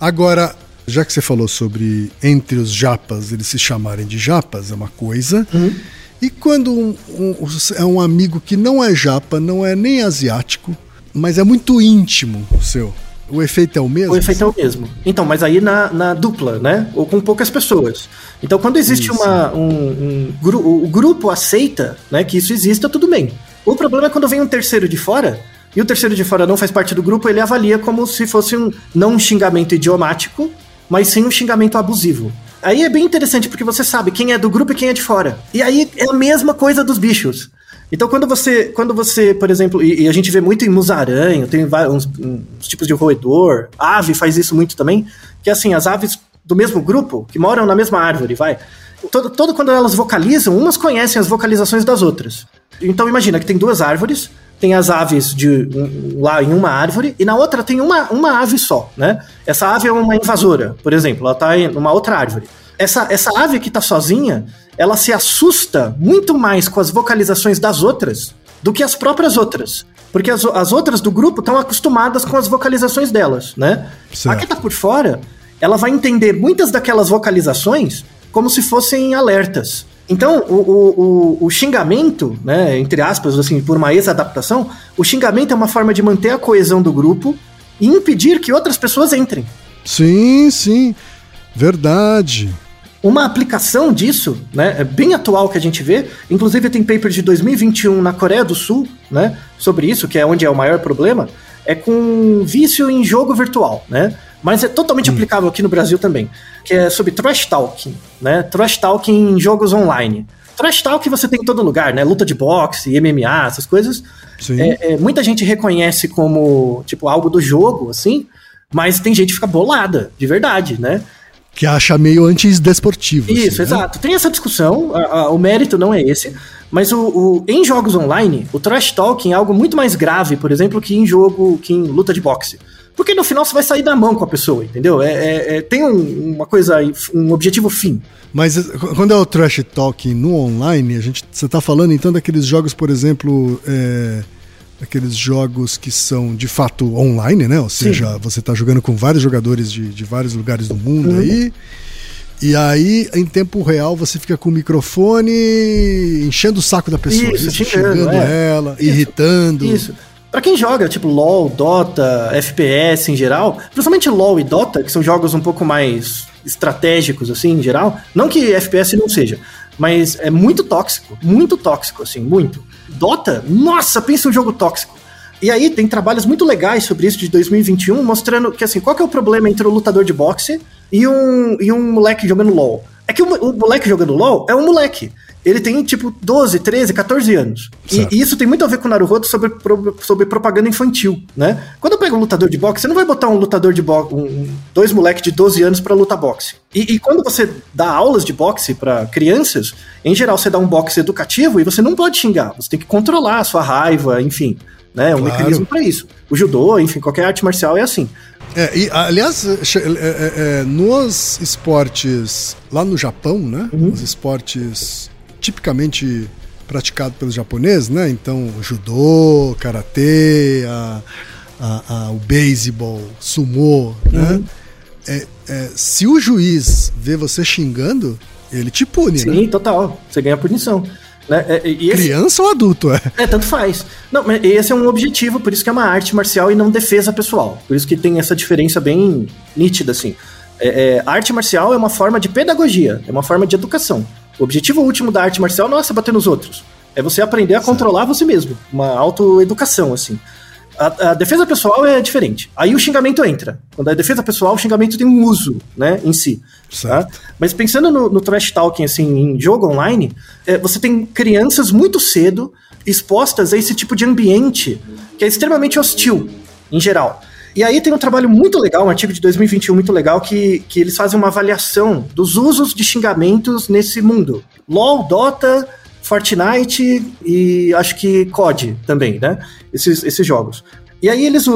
Agora, já que você falou sobre entre os japas eles se chamarem de japas, é uma coisa. Uhum. E quando um- um- é um amigo que não é japa, não é nem asiático, mas é muito íntimo o seu, o efeito é o mesmo? O efeito é o mesmo. Então, mas aí na, na dupla, né? Ou com poucas pessoas. Então, quando existe Isso. uma, um, um gru- o grupo aceita né, que isso exista, tudo bem. O problema é quando vem um terceiro de fora, e o terceiro de fora não faz parte do grupo, ele avalia como se fosse um não um xingamento idiomático, mas sim um xingamento abusivo. Aí é bem interessante, porque você sabe quem é do grupo e quem é de fora. E aí é a mesma coisa dos bichos. Então, quando você, quando você, por exemplo, e, e a gente vê muito em musaranho, tem vários, uns, uns tipos de roedor, ave faz isso muito também, que assim, as aves do mesmo grupo, que moram na mesma árvore, vai. Todo, todo quando elas vocalizam, umas conhecem as vocalizações das outras. Então imagina que tem duas árvores, tem as aves de um- lá em uma árvore e na outra tem uma, uma ave só, né? Essa ave é uma invasora, por exemplo, ela tá em uma outra árvore. Essa, essa ave que tá sozinha, ela se assusta muito mais com as vocalizações das outras do que as próprias outras. Porque as, as outras do grupo estão acostumadas com as vocalizações delas, né? Certo. A que tá por fora, ela vai entender muitas daquelas vocalizações como se fossem alertas. Então, o, o, o, xingamento, né, entre aspas, assim, por uma ex-adaptação, o xingamento é uma forma de manter a coesão do grupo e impedir que outras pessoas entrem. Sim, sim. Verdade. Uma aplicação disso, né, é bem atual que a gente vê, inclusive tem paper de 2021 na Coreia do Sul, né, sobre isso, que é onde é o maior problema, é com vício em jogo virtual, né? Mas é totalmente aplicável aqui no Brasil também, que é sobre trash talking, né? Trash talking em jogos online. Trash talk você tem em todo lugar, né? Luta de boxe, MMA, essas coisas. É, é, muita gente reconhece como, tipo, algo do jogo, assim, mas tem gente que fica bolada, de verdade, né? Que acha meio antidesportivo. Isso, assim, né? exato. Tem essa discussão, a- a- o mérito não é esse, mas o, o- em jogos online, o trash talking é algo muito mais grave, por exemplo, que em jogo, que em luta de boxe. Porque no final você vai sair da mão com a pessoa, entendeu? É, é- é- tem um- uma coisa, um objetivo fim. Mas eh, quando é o trash talking no online, a gente, você tá falando então daqueles jogos, por exemplo, é, aqueles jogos que são de fato online, né? Ou seja, você tá jogando com vários jogadores de, de vários lugares do mundo Uhum. aí. E aí, em tempo real, você fica com o microfone enchendo o saco da pessoa, Isso, isso, xingando, xingando é. ela, Isso. irritando. Isso. Pra quem joga, tipo LoL, Dota, FPS em geral, principalmente LoL e Dota, que são jogos um pouco mais estratégicos, assim, em geral, não que FPS não seja, mas é muito tóxico, muito tóxico, assim, muito. Dota, nossa, pensa um jogo tóxico. E aí tem trabalhos muito legais sobre isso de 2021, mostrando que, assim, qual que é o problema entre o lutador de boxe e um, e um moleque jogando LoL? É que o, o moleque jogando LoL é um moleque. Ele tem, tipo, 12, 13, 14 anos. E, Certo. e isso tem muito a ver com o Naruhodo sobre, sobre propaganda infantil, né? Quando eu pego um lutador de boxe, você não vai botar um lutador de boxe, um, dois moleques de 12 anos pra lutar boxe. E, e quando você dá aulas de boxe pra crianças, em geral você dá um boxe educativo e você não pode xingar, você tem que controlar a sua raiva, enfim, né? Um Claro. mecanismo pra isso. O judô, enfim, qualquer arte marcial é assim. É, e, aliás, é, é, é, nos esportes lá no Japão, né? Uhum. Os esportes tipicamente praticados pelos japoneses, né? Então, judô, karatê, a, a- a- o beisebol, sumô, né? Uhum. É, é, se o juiz vê você xingando, ele te pune, né? Sim, total. Você ganha punição. Né? É, e esse- Criança ou adulto, é. É, tanto faz. Não, mas esse é um objetivo, por isso que é uma arte marcial e não defesa pessoal. Por isso que tem essa diferença bem nítida, assim. É, é, arte marcial é uma forma de pedagogia, é uma forma de educação. O objetivo último da arte marcial não é você bater nos outros. É você aprender a certo. controlar você mesmo. Uma autoeducação, assim. A, a, defesa pessoal é diferente. Aí o xingamento entra. Quando é defesa pessoal, o xingamento tem um uso, né, em si. Tá? Mas pensando no, no trash talking, assim, em jogo online, é, você tem crianças muito cedo expostas a esse tipo de ambiente que é extremamente hostil, em geral. E aí tem um trabalho muito legal, um artigo de 2021 muito legal, que, que eles fazem uma avaliação dos usos de xingamentos nesse mundo. LoL, Dota, Fortnite e acho que COD também, né? Esses, esses jogos. E aí eles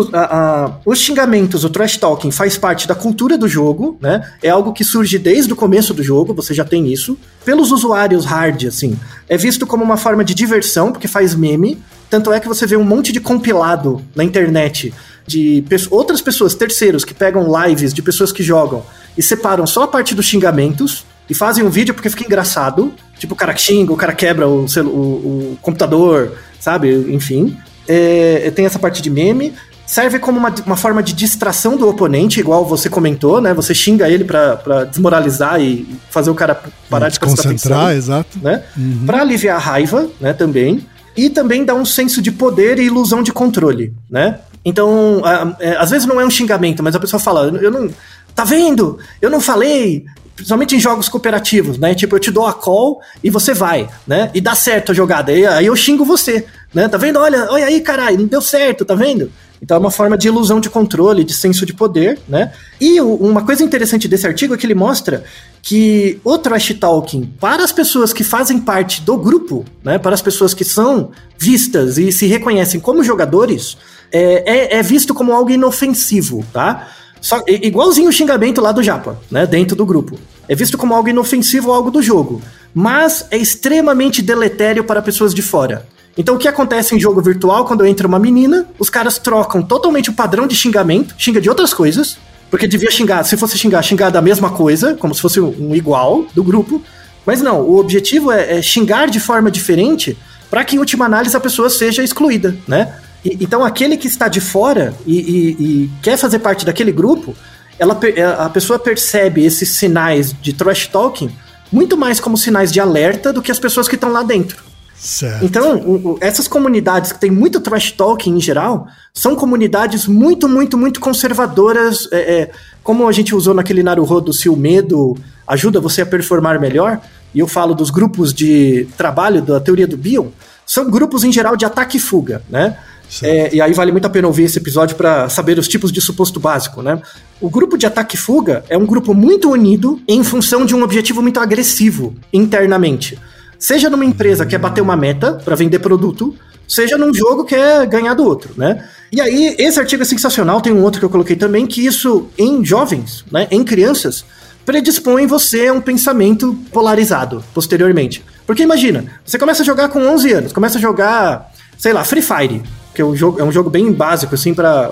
os xingamentos, o trash talking faz parte da cultura do jogo, né? É algo que surge desde o começo do jogo, você já tem isso. Pelos usuários hard, assim, é visto como uma forma de diversão, porque faz meme. Tanto é que você vê um monte de compilado na internet de pe outras pessoas, terceiros, que pegam lives de pessoas que jogam e separam só a parte dos xingamentos e fazem um vídeo porque fica engraçado. Tipo, o cara xinga, o cara quebra o, o, o computador, sabe? Enfim. É, tem essa parte de meme. Serve como uma, uma forma de distração do oponente, igual você comentou, né? Você xinga ele para desmoralizar e fazer o cara parar de prestar concentrar, atenção, exato. Né? Uhum. Para aliviar a raiva, né? Também. E também dá um senso de poder e ilusão de controle, né? Então, é, às vezes não é um xingamento, mas a pessoa fala, eu não. Tá vendo? Eu não falei, principalmente em jogos cooperativos, né? Tipo, eu te dou a call e você vai, né? E dá certo a jogada. E aí eu xingo você, né? Tá vendo? Olha, olha aí, caralho, não deu certo, tá vendo? Então é uma forma de ilusão de controle, de senso de poder, né? E uma coisa interessante desse artigo é que ele mostra que o trash talking, para as pessoas que fazem parte do grupo, né? Para as pessoas que são vistas e se reconhecem como jogadores, é, é, é visto como algo inofensivo, tá? Só, igualzinho o xingamento lá do Japa, né? Dentro do grupo. É visto como algo inofensivo algo do jogo. Mas é extremamente deletério para pessoas de fora. Então o que acontece em jogo virtual, quando entra uma menina, os caras trocam totalmente o padrão de xingamento, xinga de outras coisas, porque devia xingar, se fosse xingar, xingar da mesma coisa, como se fosse um igual do grupo. Mas não, o objetivo é, é xingar de forma diferente para que em última análise a pessoa seja excluída, né? E, então, aquele que está de fora e, e, e, quer fazer parte daquele grupo, ela, é, a pessoa percebe esses sinais de trash talking muito mais como sinais de alerta do que as pessoas que estão lá dentro. Certo. Então, essas comunidades que tem muito trash talking em geral, são comunidades muito, muito, muito conservadoras. É, é, como a gente usou naquele Naruhodo, se o medo ajuda você a performar melhor, e eu falo dos grupos de trabalho da teoria do Bion, são grupos em geral de ataque e fuga, né? É, e aí vale muito a pena ouvir esse episódio para saber os tipos de suposto básico, né? O grupo de ataque e fuga é um grupo muito unido em função de um objetivo muito agressivo internamente. Seja numa empresa que quer bater uma meta para vender produto, seja num jogo que é ganhar do outro, né? E aí, esse artigo é sensacional, tem um outro que eu coloquei também, que isso em jovens, né, em crianças, predispõe você a um pensamento polarizado posteriormente. Porque imagina, você começa a jogar com 11 anos, começa a jogar, sei lá, Free Fire que é um jogo, é um jogo bem básico, assim, para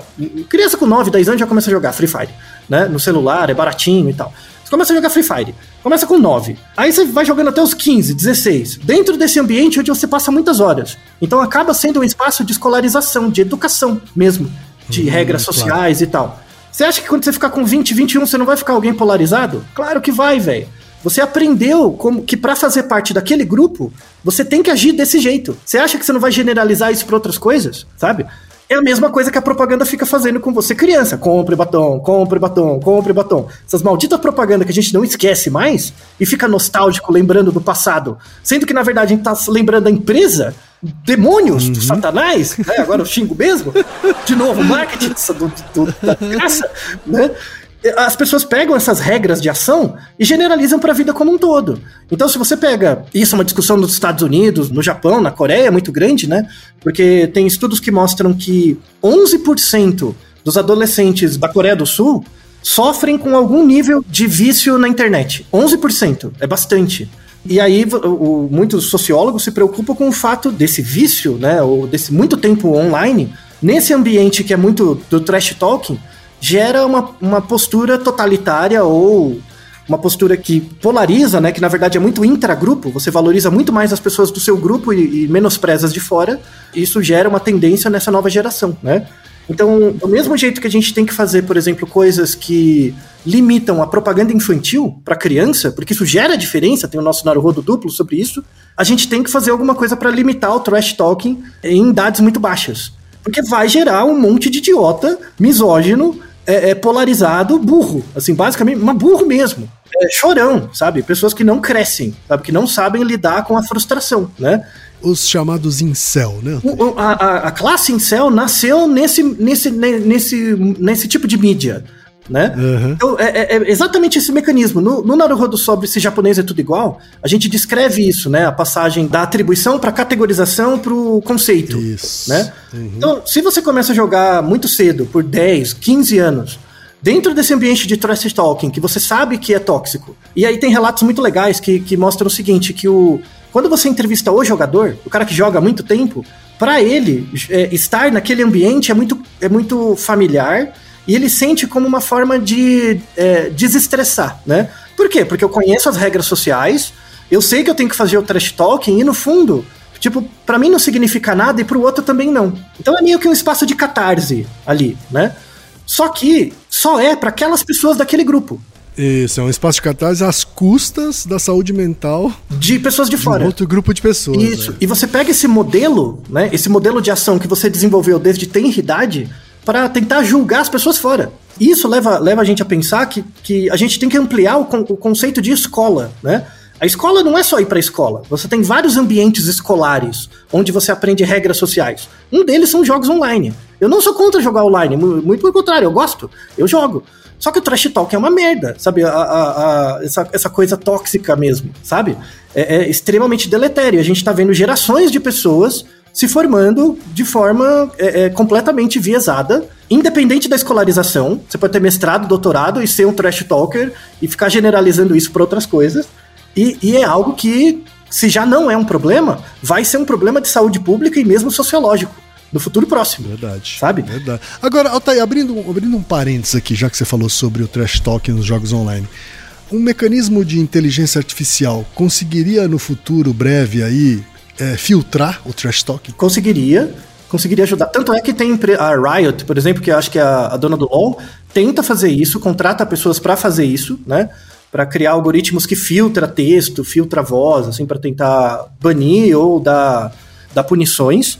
Criança com 9, 10 anos já começa a jogar Free Fire, né? No celular, é baratinho e tal. Você começa a jogar Free Fire. Começa com 9. Aí você vai jogando até os 15, 16. Dentro desse ambiente onde você passa muitas horas. Então acaba sendo um espaço de escolarização, de educação mesmo. De hum, regras sociais claro. e tal. Você acha que quando você ficar com 20, 21, você não vai ficar alguém polarizado? Claro que vai, velho. Você aprendeu como que para fazer parte daquele grupo, você tem que agir desse jeito. Você acha que você não vai generalizar isso para outras coisas, sabe? É a mesma coisa que a propaganda fica fazendo com você, criança. Compre batom, compre batom, compre batom. Essas malditas propagandas que a gente não esquece mais e fica nostálgico lembrando do passado. Sendo que, na verdade, a gente tá lembrando da empresa, demônios, uhum. satanás, né? agora eu xingo mesmo. De novo, marketing do, do, da graça, né? As pessoas pegam essas regras de ação e generalizam para a vida como um todo. Então, se você pega isso, é uma discussão nos Estados Unidos, no Japão, na Coreia, é muito grande, né? Porque tem estudos que mostram que 11% dos adolescentes da Coreia do Sul sofrem com algum nível de vício na internet. 11%, é bastante. E aí, o, muitos sociólogos se preocupam com o fato desse vício, né, ou desse muito tempo online, nesse ambiente que é muito do trash talking, gera uma, uma postura totalitária ou uma postura que polariza, né? Que na verdade é muito intragrupo, você valoriza muito mais as pessoas do seu grupo e, e menospreza as de fora. Isso gera uma tendência nessa nova geração, né? Então, do mesmo jeito que a gente tem que fazer, por exemplo, coisas que limitam a propaganda infantil para criança, porque isso gera diferença, tem o nosso Naruhodo duplo sobre isso, a gente tem que fazer alguma coisa para limitar o trash talking em idades muito baixas. Porque vai gerar um monte de idiota, misógino, é, é polarizado, burro. Assim, basicamente, mas burro mesmo. É, chorão, sabe? Pessoas que não crescem, sabe? Que não sabem lidar com a frustração, né? Os chamados incel, né? A, a- a classe incel nasceu nesse, nesse, ne- nesse, nesse tipo de mídia. Né? Uhum. Então, é, é- é exatamente esse mecanismo. No, no Naruhodo sobre se japonês é tudo igual, a gente descreve isso, né? A passagem da atribuição para categorização para o conceito. Isso. Né? Então, se você começa a jogar muito cedo, por 10, 15 anos, dentro desse ambiente de trash talking, que você sabe que é tóxico, e aí tem relatos muito legais que, que mostram o seguinte, que o quando você entrevista o jogador, o cara que joga há muito tempo, para ele é, estar naquele ambiente é muito, é muito familiar e ele sente como uma forma de é, desestressar, né? Por quê? Porque eu conheço as regras sociais, eu sei que eu tenho que fazer o trash talking e no fundo Tipo, pra mim não significa nada e pro outro também não. Então é meio que um espaço de catarse ali, né? Só que só é para aquelas pessoas daquele grupo, Isso, é um espaço de catarse às custas da saúde mental de pessoas de de um fora. outro grupo de pessoas. Isso. né? E você pega esse modelo, né? Esse modelo de ação que você desenvolveu desde tenra idade para tentar julgar as pessoas fora. Isso leva, leva a gente a pensar que, que a gente tem que ampliar o, con- o conceito de escola, né? A escola não é só ir para a escola. Você tem vários ambientes escolares onde você aprende regras sociais. Um deles são jogos online. Eu não sou contra jogar online, mu- muito pelo contrário, eu gosto, eu jogo. Só que o trash talk é uma merda, sabe? A- a- a- essa, essa coisa tóxica mesmo, sabe? É, é extremamente deletério. A gente tá vendo gerações de pessoas se formando de forma é, é, completamente viesada, independente da escolarização. Você pode ter mestrado, doutorado e ser um trash talker e ficar generalizando isso para outras coisas. E, e é algo que, se já não é um problema, vai ser um problema de saúde pública e mesmo sociológico no futuro próximo. Verdade. Sabe? Verdade. Agora, Altair, abrindo, abrindo um parênteses aqui, já que você falou sobre o trash talk nos jogos online. Um mecanismo de inteligência artificial conseguiria no futuro breve aí é, filtrar o trash talk? conseguiria, conseguiria ajudar. Tanto é que tem a Riot, por exemplo, que acho que é a, a dona do LoL, tenta fazer isso, contrata pessoas para fazer isso, né? Para criar algoritmos que filtra texto, filtra voz, assim, para tentar banir ou dar, dar punições.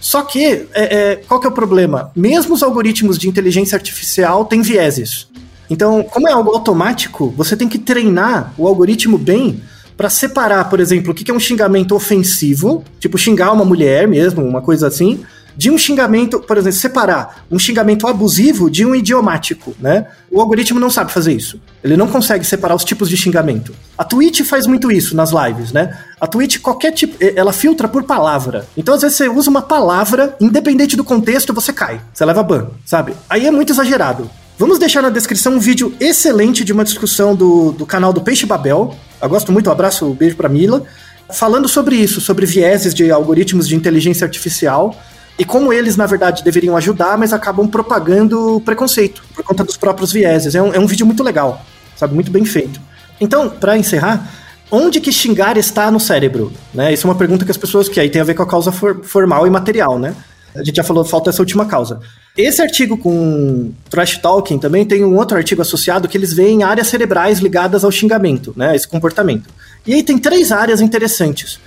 Só que, é, é, qual que é o problema? Mesmo os algoritmos de inteligência artificial têm vieses. Então, como é algo automático, você tem que treinar o algoritmo bem para separar, por exemplo, o que é um xingamento ofensivo, tipo xingar uma mulher mesmo, uma coisa assim, de um xingamento, por exemplo, separar um xingamento abusivo de um idiomático, né? O algoritmo não sabe fazer isso. Ele não consegue separar os tipos de xingamento. A Twitch faz muito isso nas lives, né? A Twitch, qualquer tipo, ela filtra por palavra. Então, às vezes, você usa uma palavra, independente do contexto, você cai. Você leva ban, sabe? Aí é muito exagerado. Vamos deixar na descrição um vídeo excelente de uma discussão do, do canal do Peixe Babel. Eu gosto muito, um abraço, um beijo pra Mila. Falando sobre isso, sobre vieses de algoritmos de inteligência artificial e como eles, na verdade, deveriam ajudar, mas acabam propagando preconceito por conta dos próprios vieses. É um, é um vídeo muito legal, sabe? Muito bem feito. Então, pra encerrar, onde que xingar está no cérebro? Né? Isso é uma pergunta que as pessoas que aí tem a ver com a causa for- formal e material, né? A gente já falou, falta essa última causa. Esse artigo com trash talking também tem um outro artigo associado que eles veem áreas cerebrais ligadas ao xingamento, né? Esse comportamento. E aí tem três áreas interessantes.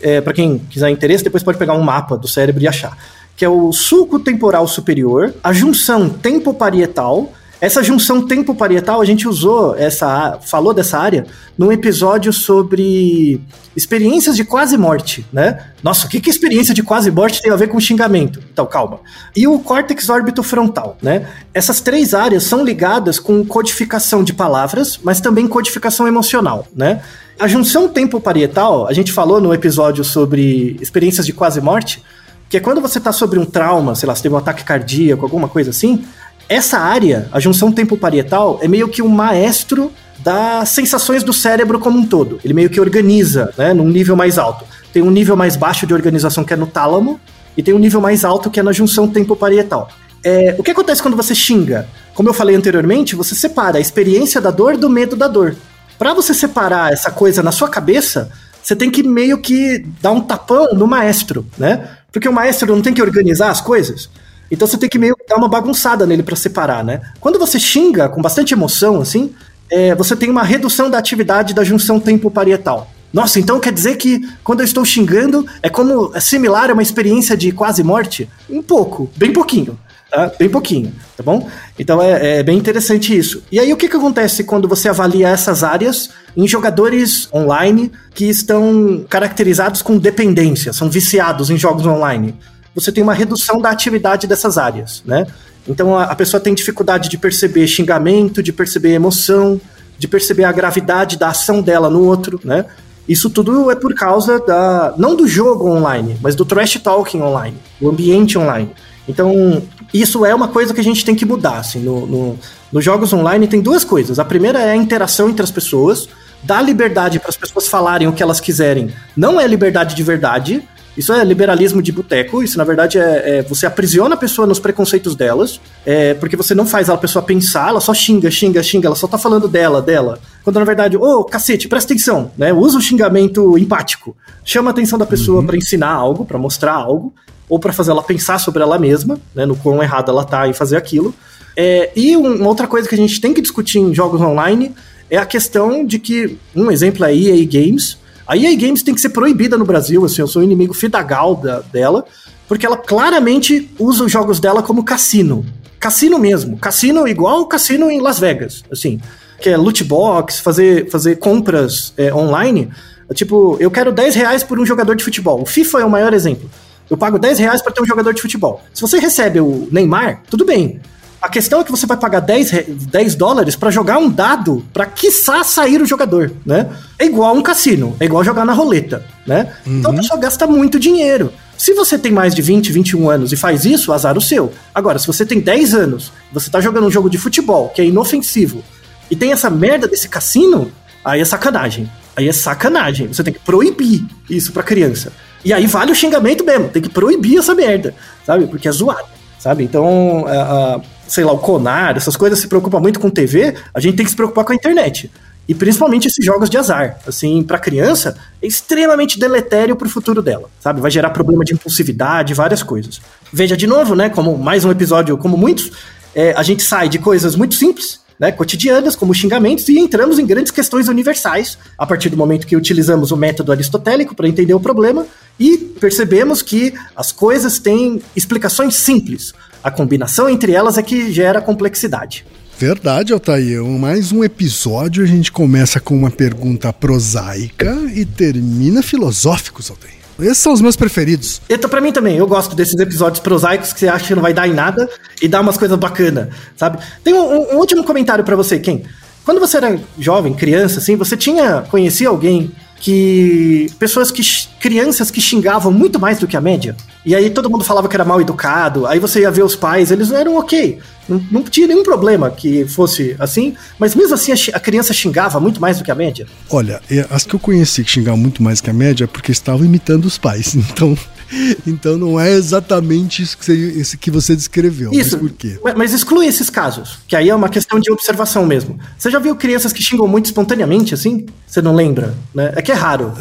É, para quem quiser interesse, depois pode pegar um mapa do cérebro e achar. Que é o sulco temporal superior, a junção tempo-parietal. Essa junção tempo-parietal, a gente usou essa, falou dessa área num episódio sobre experiências de quase morte, né? Nossa, o que que experiência de quase morte tem a ver com xingamento? Então, calma. E o córtex órbito-frontal, né? Essas três áreas são ligadas com codificação de palavras, mas também codificação emocional, né? A junção tempo-parietal, a gente falou no episódio sobre experiências de quase morte, que é quando você está sobre um trauma, sei lá, você teve um ataque cardíaco, alguma coisa assim, essa área, a junção tempo-parietal, é meio que um maestro das sensações do cérebro como um todo. Ele meio que organiza, né, num nível mais alto. Tem um nível mais baixo de organização que é no tálamo, e tem um nível mais alto que é na junção tempo-parietal. É, o que acontece quando você xinga? Como eu falei anteriormente, você separa a experiência da dor do medo da dor. Para você separar essa coisa na sua cabeça, você tem que meio que dar um tapão no maestro, né? Porque o maestro não tem que organizar as coisas. Então você tem que meio dar uma bagunçada nele para separar, né? Quando você xinga com bastante emoção, assim, é, você tem uma redução da atividade da junção tempo-parietal. Nossa, então quer dizer que quando eu estou xingando é como é similar a uma experiência de quase morte? Um pouco, bem pouquinho. Tá? Bem pouquinho, tá bom? Então é, é, bem interessante isso. E aí o que, que acontece quando você avalia essas áreas em jogadores online que estão caracterizados com dependência, são viciados em jogos online? Você tem uma redução da atividade dessas áreas, né? Então a, a pessoa tem dificuldade de perceber xingamento, de perceber emoção, de perceber a gravidade da ação dela no outro, né? Isso tudo é por causa da não do jogo online, mas do trash talking online, do ambiente online. Então, isso é uma coisa que a gente tem que mudar. Assim, no, no, nos jogos online tem duas coisas. A primeira é a interação entre as pessoas, dar liberdade para as pessoas falarem o que elas quiserem. Não é liberdade de verdade, isso é liberalismo de boteco, isso na verdade é, é, você aprisiona a pessoa nos preconceitos delas, é, porque você não faz a pessoa pensar, ela só xinga, xinga, xinga, ela só tá falando dela, dela. Quando na verdade, ô oh, cacete, presta atenção, né? Usa o xingamento empático. Chama a atenção da pessoa uhum. para ensinar algo, para mostrar algo, ou para fazer ela pensar sobre ela mesma, né? No quão errada ela tá em fazer aquilo. É, e um, uma outra coisa que a gente tem que discutir em jogos online é a questão de que, um exemplo é EA Games, a EA Games tem que ser proibida no Brasil, assim, eu sou inimigo fidagal da, dela, porque ela claramente usa os jogos dela como cassino. Cassino mesmo. Cassino igual o cassino em Las Vegas, assim. Que é loot box, fazer, fazer compras é, online. Tipo, eu quero 10 reais por um jogador de futebol. O FIFA é o maior exemplo. Eu pago 10 reais para ter um jogador de futebol. Se você recebe o Neymar, tudo bem. A questão é que você vai pagar 10, 10 dólares para jogar um dado para quiçá sair o jogador, né? É igual um cassino, é igual jogar na roleta, né? Uhum. Então a pessoa gasta muito dinheiro. Se você tem mais de 20, 21 anos e faz isso, azar o seu. Agora, se você tem 10 anos, você tá jogando um jogo de futebol que é inofensivo e tem essa merda desse cassino, aí é sacanagem. Aí é sacanagem. Você tem que proibir isso pra criança. E aí vale o xingamento mesmo. Tem que proibir essa merda, sabe? Porque é zoado, sabe? Então, a, sei lá, o Conar, essas coisas se preocupam muito com TV, a gente tem que se preocupar com a internet. E principalmente esses jogos de azar. Assim, para criança, é extremamente deletério pro futuro dela, sabe? Vai gerar problema de impulsividade, várias coisas. Veja de novo, né? Como mais um episódio, como muitos, é, a gente sai de coisas muito simples, né, cotidianas, como xingamentos, e entramos em grandes questões universais a partir do momento que utilizamos o método aristotélico para entender o problema e percebemos que as coisas têm explicações simples. A combinação entre elas é que gera complexidade. Verdade, Altair. Mais um episódio, a gente começa com uma pergunta prosaica e termina filosóficos, Altair. Esses são os meus preferidos. Então, pra mim também, eu gosto desses episódios prosaicos que você acha que não vai dar em nada e dá umas coisas bacanas, sabe? Tem um, um último comentário para você, Ken. Quando você era jovem, criança, assim, você tinha, conhecia alguém que pessoas que crianças que xingavam muito mais do que a média. E aí todo mundo falava que era mal educado. Aí você ia ver os pais, eles eram ok. Não, não tinha nenhum problema que fosse assim, mas mesmo assim a, a, criança xingava muito mais do que a média. Olha, as que eu conheci que xingavam muito mais que a média é porque estavam imitando os pais. Então, então não é exatamente isso que você, que você descreveu. Isso. Mas por quê? Mas exclui esses casos, que aí é uma questão de observação mesmo. Você já viu crianças que xingam muito espontaneamente, assim? Você não lembra? Né? É que é raro.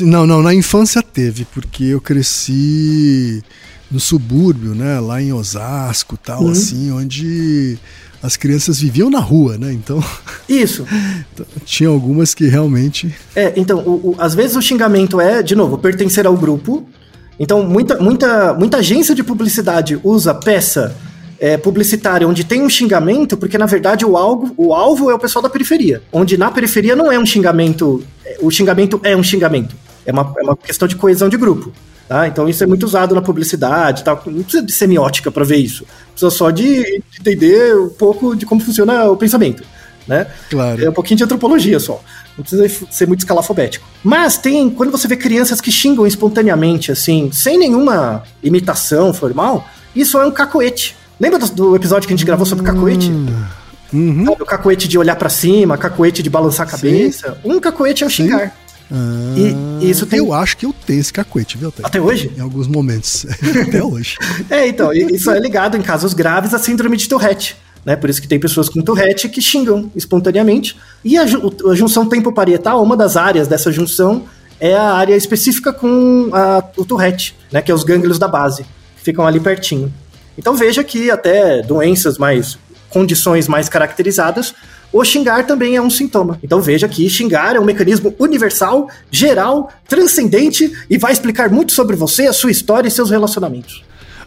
Não, não, na infância teve, porque eu cresci no subúrbio, né? Lá em Osasco tal, uhum. assim, onde as crianças viviam na rua, né? Então. Isso. Então, tinha algumas que realmente. É, então, o, o, às vezes o xingamento é, de novo, pertencer ao grupo, então, muita, muita, muita agência de publicidade usa peça é, publicitária onde tem um xingamento, porque na verdade o alvo, o alvo é o pessoal da periferia. Onde na periferia não é um xingamento, é, o xingamento é um xingamento. É uma, é uma questão de coesão de grupo. Tá? Então isso é muito usado na publicidade, tá? não precisa de semiótica para ver isso. Precisa só de entender um pouco de como funciona o pensamento. Né? Claro. É um pouquinho de antropologia só. Não precisa ser muito escalafobético. Mas tem, quando você vê crianças que xingam espontaneamente, assim, sem nenhuma imitação formal, isso é um cacoete. Lembra do, do episódio que a gente gravou sobre cacoete? Hum, uhum. O cacoete de olhar para cima, cacoete de balançar a cabeça. Sim. Um cacoete é o xingar. Ah, e, isso tem... Eu acho que eu tenho esse cacoete, viu? Até hoje? Em alguns momentos. Até hoje. É, então, isso é ligado em casos graves à síndrome de Tourette. Né? Por isso que tem pessoas com Tourette que xingam espontaneamente. E a, a junção tempo-parietal, uma das áreas dessa junção é a área específica com a, o Tourette, né? que é os gânglios da base, que ficam ali pertinho. Então veja que até doenças mais condições mais caracterizadas, o xingar também é um sintoma. Então veja que xingar é um mecanismo universal, geral, transcendente e vai explicar muito sobre você, a sua história e seus relacionamentos.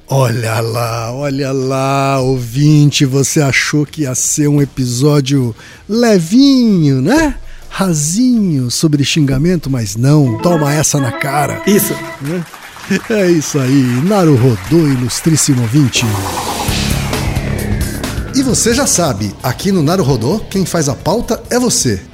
Olha lá, olha lá, ouvinte, você achou que ia ser um episódio levinho, né? Rasinho sobre xingamento, mas não, toma essa na cara. Isso. É isso aí, Naruhodô, ilustríssimo ouvinte. E você já sabe, aqui no Naruhodô, quem faz a pauta é você.